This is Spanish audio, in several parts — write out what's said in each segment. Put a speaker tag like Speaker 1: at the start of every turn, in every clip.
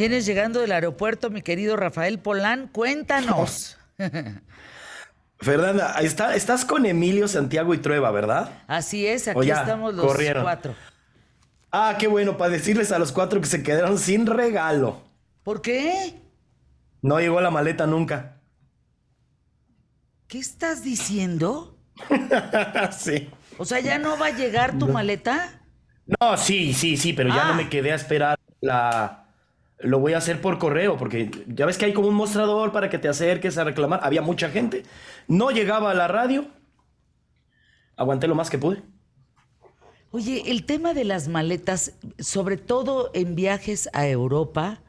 Speaker 1: Vienes llegando del aeropuerto, mi querido Rafael Polán, cuéntanos.
Speaker 2: Fernanda, está, estás con Emilio, Santiago y Trueba, ¿verdad?
Speaker 1: Así es, aquí estamos los cuatro.
Speaker 2: Ah, qué bueno, para decirles a los cuatro que se quedaron sin regalo.
Speaker 1: ¿Por qué?
Speaker 2: No llegó la maleta nunca.
Speaker 1: ¿Qué estás diciendo?
Speaker 2: sí.
Speaker 1: O sea, ¿ya no va a llegar tu maleta?
Speaker 2: No, sí, sí, sí, pero ya no me ah. quedé a esperar la, lo voy a hacer por correo, porque ya ves que hay como un mostrador para que te acerques a reclamar. Había mucha gente. No llegaba a la radio. Aguanté lo más que pude.
Speaker 1: Oye, el tema de las maletas, sobre todo en viajes a Europa,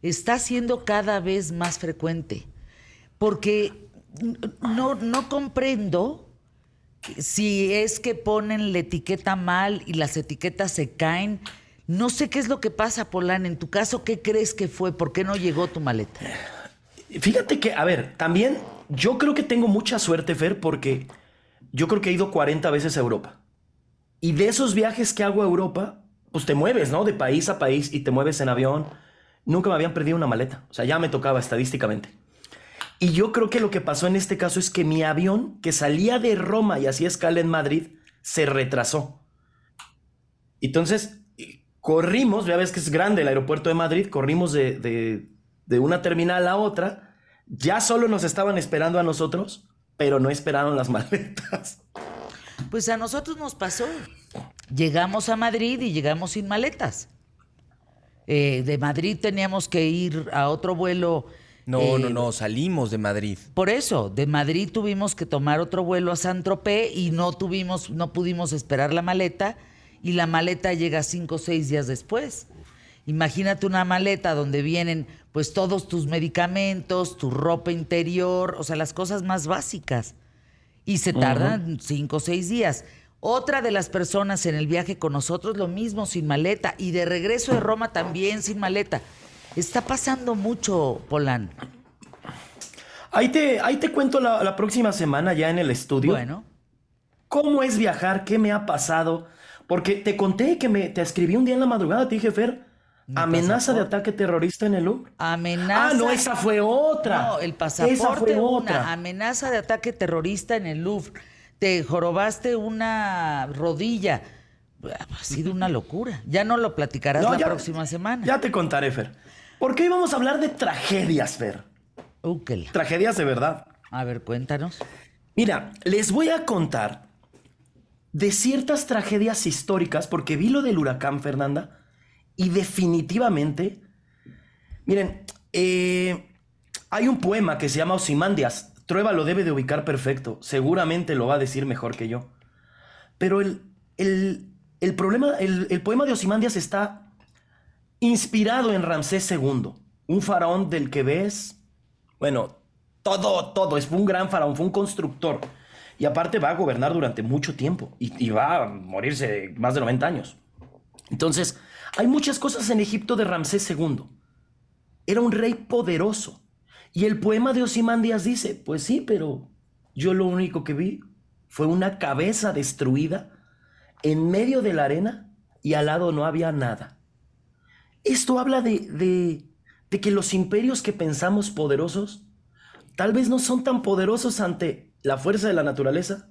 Speaker 1: está siendo cada vez más frecuente. Porque no, no comprendo si es que ponen la etiqueta mal y las etiquetas se caen no sé qué es lo que pasa, Polán. En tu caso, ¿qué crees que fue? ¿Por qué no llegó tu maleta?
Speaker 2: Fíjate que, a ver, también yo creo que tengo mucha suerte, Fer, porque yo creo que he ido 40 veces a Europa. Y de esos viajes que hago a Europa, pues te mueves, ¿no? De país a país y te mueves en avión. Nunca me habían perdido una maleta. O sea, ya me tocaba estadísticamente. Y yo creo que lo que pasó en este caso es que mi avión, que salía de Roma y hacía escala en Madrid, se retrasó. Entonces, corrimos, ya ves que es grande el aeropuerto de Madrid, corrimos de, una terminal a otra, ya solo nos estaban esperando a nosotros, pero no esperaron las maletas.
Speaker 1: Pues a nosotros nos pasó. Llegamos a Madrid y llegamos sin maletas. Eh, de Madrid teníamos que ir a otro vuelo.
Speaker 3: No, no, eh, no, salimos de Madrid.
Speaker 1: Por eso, de Madrid tuvimos que tomar otro vuelo a San Tropez y no tuvimos, no pudimos esperar la maleta y la maleta llega cinco o seis días después. Imagínate una maleta donde vienen pues todos tus medicamentos, tu ropa interior, o sea, las cosas más básicas. Y se tardan cinco o seis días. Otra de las personas en el viaje con nosotros, lo mismo, sin maleta. Y de regreso de Roma también sin maleta. Está pasando mucho, Polán.
Speaker 2: Ahí te, ahí te cuento la, la próxima semana ya en el estudio.
Speaker 1: Bueno.
Speaker 2: ¿Cómo es viajar? ¿Qué me ha pasado? Porque te conté que me te escribí un día en la madrugada, te dije, Fer, amenaza de ataque terrorista en el Louvre.
Speaker 1: Amenaza.
Speaker 2: Ah, no, esa fue otra.
Speaker 1: No, el pasaporte esa fue otra. amenaza de ataque terrorista en el Louvre. Te jorobaste una rodilla. Ha sido una locura. Ya no lo platicarás la próxima semana.
Speaker 2: Ya te contaré, Fer. ¿Por qué íbamos a hablar de tragedias, Fer? Tragedias de verdad.
Speaker 1: A ver, cuéntanos.
Speaker 2: Mira, les voy a contar de ciertas tragedias históricas, porque vi lo del huracán Fernanda, y definitivamente, miren, eh, hay un poema que se llama Osimandias, Trueba lo debe de ubicar perfecto, seguramente lo va a decir mejor que yo, pero el, el, problema, el, el poema de Osimandias está inspirado en Ramsés II, un faraón del que ves, bueno, todo, todo, es un gran faraón, fue un constructor y aparte va a gobernar durante mucho tiempo y, va a morirse más de 90 años. Entonces, hay muchas cosas en Egipto de Ramsés II. Era un rey poderoso. Y el poema de Osimandias dice, pues sí, pero yo lo único que vi fue una cabeza destruida en medio de la arena y al lado no había nada. Esto habla de, de, de que los imperios que pensamos poderosos tal vez no son tan poderosos ante la fuerza de la naturaleza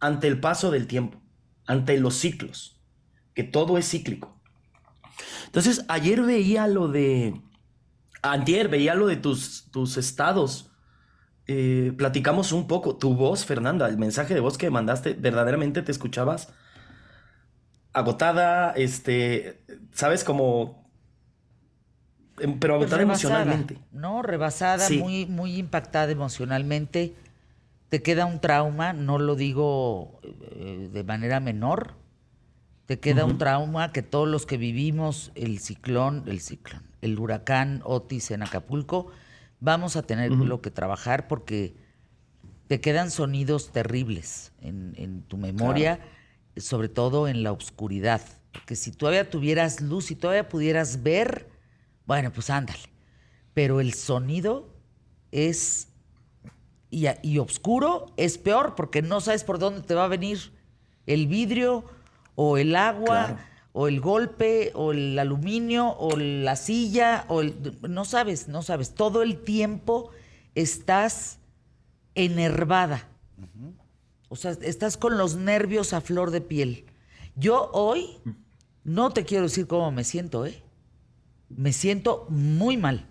Speaker 2: ante el paso del tiempo, ante los ciclos, que todo es cíclico. Entonces, ayer veía lo de, ayer veía lo de tus, tus estados. Eh, platicamos un poco, tu voz, Fernanda, el mensaje de voz que mandaste, verdaderamente te escuchabas agotada, este, sabes, como em, pero agotada emocionalmente.
Speaker 1: No, rebasada, muy, muy impactada emocionalmente te queda un trauma, no lo digo eh, de manera menor, te queda un trauma que todos los que vivimos el ciclón, el ciclón, el huracán Otis en Acapulco, vamos a tener lo que trabajar porque te quedan sonidos terribles en, tu memoria, sobre todo en la oscuridad. Porque si todavía tuvieras luz y todavía pudieras ver, bueno, pues ándale. Pero el sonido es y, y oscuro es peor porque no sabes por dónde te va a venir el vidrio o el agua
Speaker 2: Claro.
Speaker 1: o el golpe o el aluminio o la silla o el, no sabes, no sabes. Todo el tiempo estás enervada. O sea, estás con los nervios a flor de piel. Yo hoy no te quiero decir cómo me siento, ¿eh? Me siento muy mal.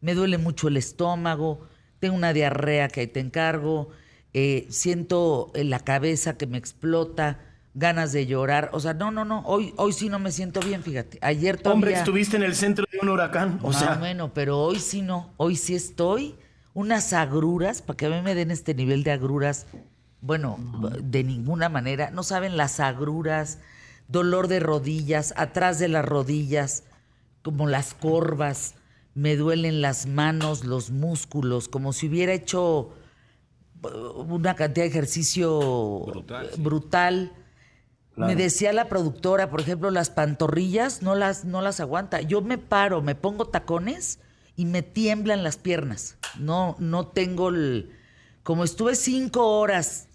Speaker 1: Me duele mucho el estómago, tengo una diarrea que ahí te encargo, eh, siento en la cabeza que me explota, ganas de llorar. O sea, no, no, no, hoy, hoy sí no me siento bien, fíjate. Ayer todavía...
Speaker 2: Hombre, estuviste en el centro de un huracán. O
Speaker 1: Más
Speaker 2: sea,
Speaker 1: o menos, pero hoy sí no. Hoy sí estoy. Unas agruras, para que a mí me den este nivel de agruras, bueno, de ninguna manera. No saben las agruras, dolor de rodillas, atrás de las rodillas, como las corvas. Me duelen las manos, los músculos, como si hubiera hecho eh, una cantidad de ejercicio brutal. Me decía la productora, por ejemplo, las pantorrillas no las, no las aguanta. Yo me paro, me pongo tacones y me tiemblan las piernas. No, no tengo el. Como estuve cinco horas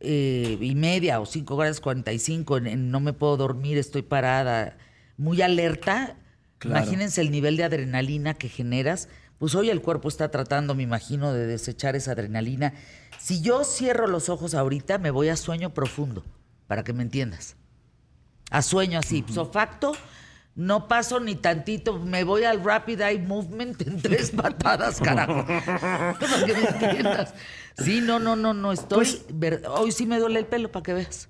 Speaker 1: eh, y media o cinco horas cuarenta y cinco, no me puedo dormir, estoy parada, muy alerta.
Speaker 2: Claro.
Speaker 1: Imagínense el nivel de adrenalina que generas. Pues hoy el cuerpo está tratando, me imagino, de desechar esa adrenalina. Si yo cierro los ojos ahorita, me voy a sueño profundo, para que me entiendas. A sueño así, ipso facto, no paso ni tantito, me voy al Rapid Eye Movement en tres patadas, carajo. para que me entiendas. Sí, no, no, no, no, estoy...
Speaker 2: Pues-
Speaker 1: hoy sí me duele el pelo, para que veas.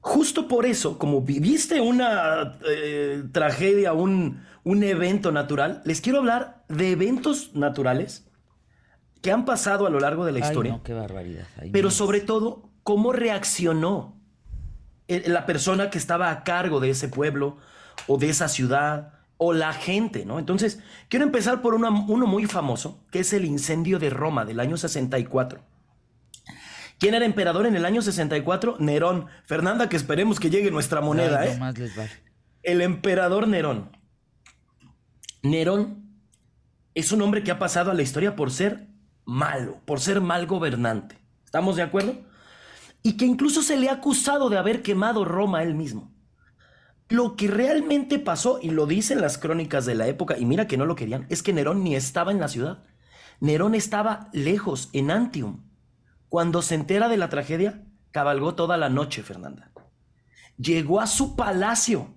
Speaker 2: Justo por eso, como viviste una eh, tragedia, un, un evento natural, les quiero hablar de eventos naturales que han pasado a lo largo de la
Speaker 1: Ay,
Speaker 2: historia.
Speaker 1: no, qué barbaridad. Ay,
Speaker 2: pero sobre todo, cómo reaccionó el- la persona que estaba a cargo de ese pueblo o de esa ciudad o la gente, ¿no? Entonces, quiero empezar por una- uno muy famoso, que es el incendio de Roma del año 64. ¿Quién era emperador en el año 64? Nerón. Fernanda, que esperemos que llegue nuestra moneda,
Speaker 1: Ay,
Speaker 2: ¿eh?
Speaker 1: les vale.
Speaker 2: El emperador Nerón. Nerón es un hombre que ha pasado a la historia por ser malo, por ser mal gobernante. ¿Estamos de acuerdo? Y que incluso se le ha acusado de haber quemado Roma él mismo. Lo que realmente pasó, y lo dicen las crónicas de la época, y mira que no lo querían, es que Nerón ni estaba en la ciudad. Nerón estaba lejos, en Antium. Cuando se entera de la tragedia, cabalgó toda la noche, Fernanda. Llegó a su palacio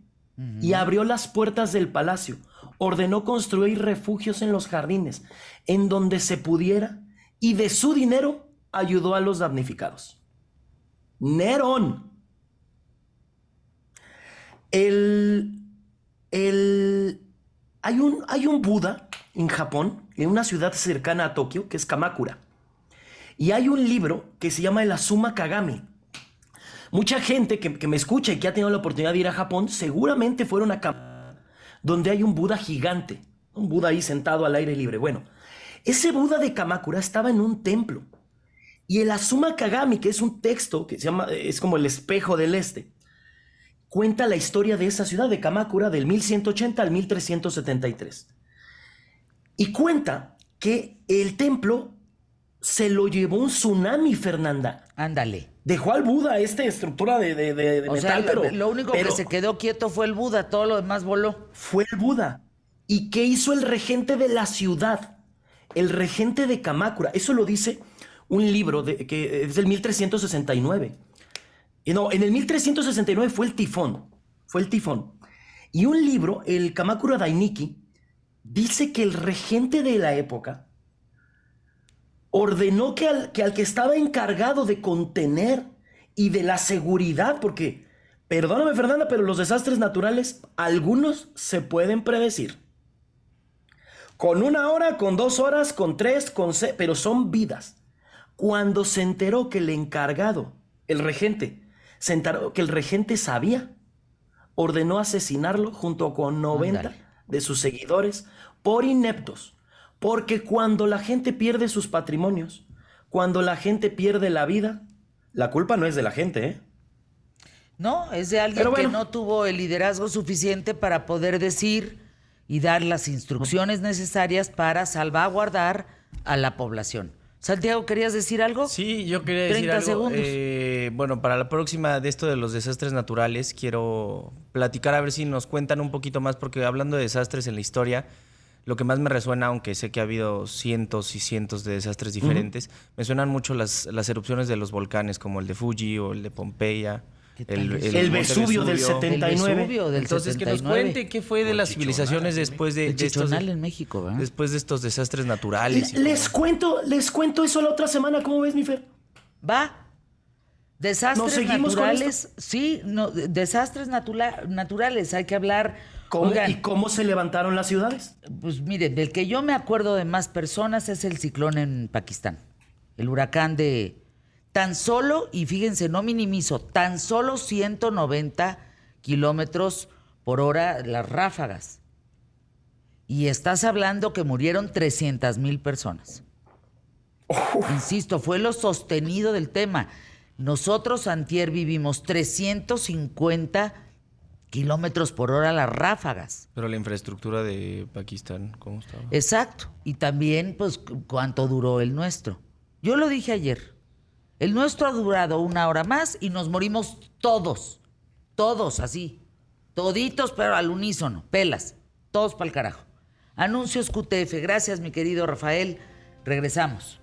Speaker 2: y abrió las puertas del palacio. Ordenó construir refugios en los jardines, en donde se pudiera, y de su dinero ayudó a los damnificados. Nerón. El, el, hay, un, hay un Buda en Japón, en una ciudad cercana a Tokio, que es Kamakura. Y hay un libro que se llama el Asuma Kagami. Mucha gente que, me escucha y que ha tenido la oportunidad de ir a Japón, seguramente fueron a Kamakura, donde hay un Buda gigante, un Buda ahí sentado al aire libre. Bueno, ese Buda de Kamakura estaba en un templo. Y el Asuma Kagami, que es un texto que se llama, es como el espejo del este, cuenta la historia de esa ciudad de Kamakura del 1180 al 1373. Y cuenta que el templo se lo llevó un tsunami, Fernanda.
Speaker 1: Ándale.
Speaker 2: Dejó al Buda esta estructura de, de- de- de
Speaker 1: O sea,
Speaker 2: metal, pero,
Speaker 1: lo, lo único
Speaker 2: pero
Speaker 1: que se quedó quieto fue el Buda, todo lo demás voló.
Speaker 2: fue el Buda. ¿Y qué hizo el regente de la ciudad? El regente de Kamakura. Eso lo dice un libro de- que es del 1369. Y no, en el 1369 fue el tifón. Fue el tifón. Y un libro, el Kamakura Dainiki, dice que el regente de la época ordenó que al, que al que estaba encargado de contener y de la seguridad, porque, perdóname Fernanda, pero los desastres naturales, algunos se pueden predecir. Con una hora, con dos horas, con tres, con seis, pero son vidas. Cuando se enteró que el encargado, el regente, se enteró que el regente sabía, ordenó asesinarlo junto con 90
Speaker 1: Ándale.
Speaker 2: de sus seguidores por ineptos. Porque cuando la gente pierde sus patrimonios, cuando la gente pierde la vida, la culpa no es de la gente, ¿eh?
Speaker 1: No, es de alguien
Speaker 2: bueno.
Speaker 1: que no tuvo el liderazgo suficiente para poder decir y dar las instrucciones necesarias para salvaguardar a la población. Santiago, ¿querías decir algo?
Speaker 3: Sí, yo quería decir
Speaker 1: 30
Speaker 3: algo.
Speaker 1: segundos.
Speaker 3: Eh, bueno, para la próxima de esto de los desastres naturales, quiero platicar a ver si nos cuentan un poquito más, porque hablando de desastres en la historia, lo que más me resuena, aunque sé que ha habido cientos y cientos de desastres diferentes, me suenan mucho las, las erupciones de los volcanes, como el de Fuji o el de Pompeya.
Speaker 1: ¿Qué tal
Speaker 3: El?
Speaker 2: El Vesubio del 70.
Speaker 1: Del
Speaker 2: 79.
Speaker 1: Vesubio del
Speaker 3: Entonces, que nos
Speaker 1: 79.
Speaker 3: cuente qué fue de las
Speaker 4: el
Speaker 3: civilizaciones después de,
Speaker 1: El
Speaker 3: de estos,
Speaker 1: en México, ¿verdad?
Speaker 3: después de estos desastres naturales.
Speaker 2: Les
Speaker 3: todo.
Speaker 2: cuento, les cuento eso la otra semana, ¿cómo ves, mi Fer?
Speaker 1: Va. Desastres
Speaker 2: ¿Nos seguimos con
Speaker 1: naturales. Sí, no, de- desastres naturales. Hay que hablar.
Speaker 2: ¿Cómo,
Speaker 1: Oigan,
Speaker 2: ¿Y cómo se levantaron las ciudades?
Speaker 1: Pues miren, del que yo me acuerdo de más personas es el ciclón en Pakistán. El huracán de tan solo, y fíjense, no minimizo, tan solo 190 kilómetros por hora las ráfagas. Y estás hablando que murieron 300 mil personas. Insisto, fue lo sostenido del tema. Nosotros, Antier, vivimos 350 kilómetros por hora las ráfagas.
Speaker 3: Pero la infraestructura de Pakistán, ¿cómo estaba?
Speaker 1: Exacto. Y también, pues, cu- cuánto duró el nuestro. Yo lo dije ayer. El nuestro ha durado una hora más y nos morimos todos. Todos, así. Toditos, pero al unísono. Pelas. Todos para el carajo. Anuncios QTF. Gracias, mi querido Rafael. Regresamos.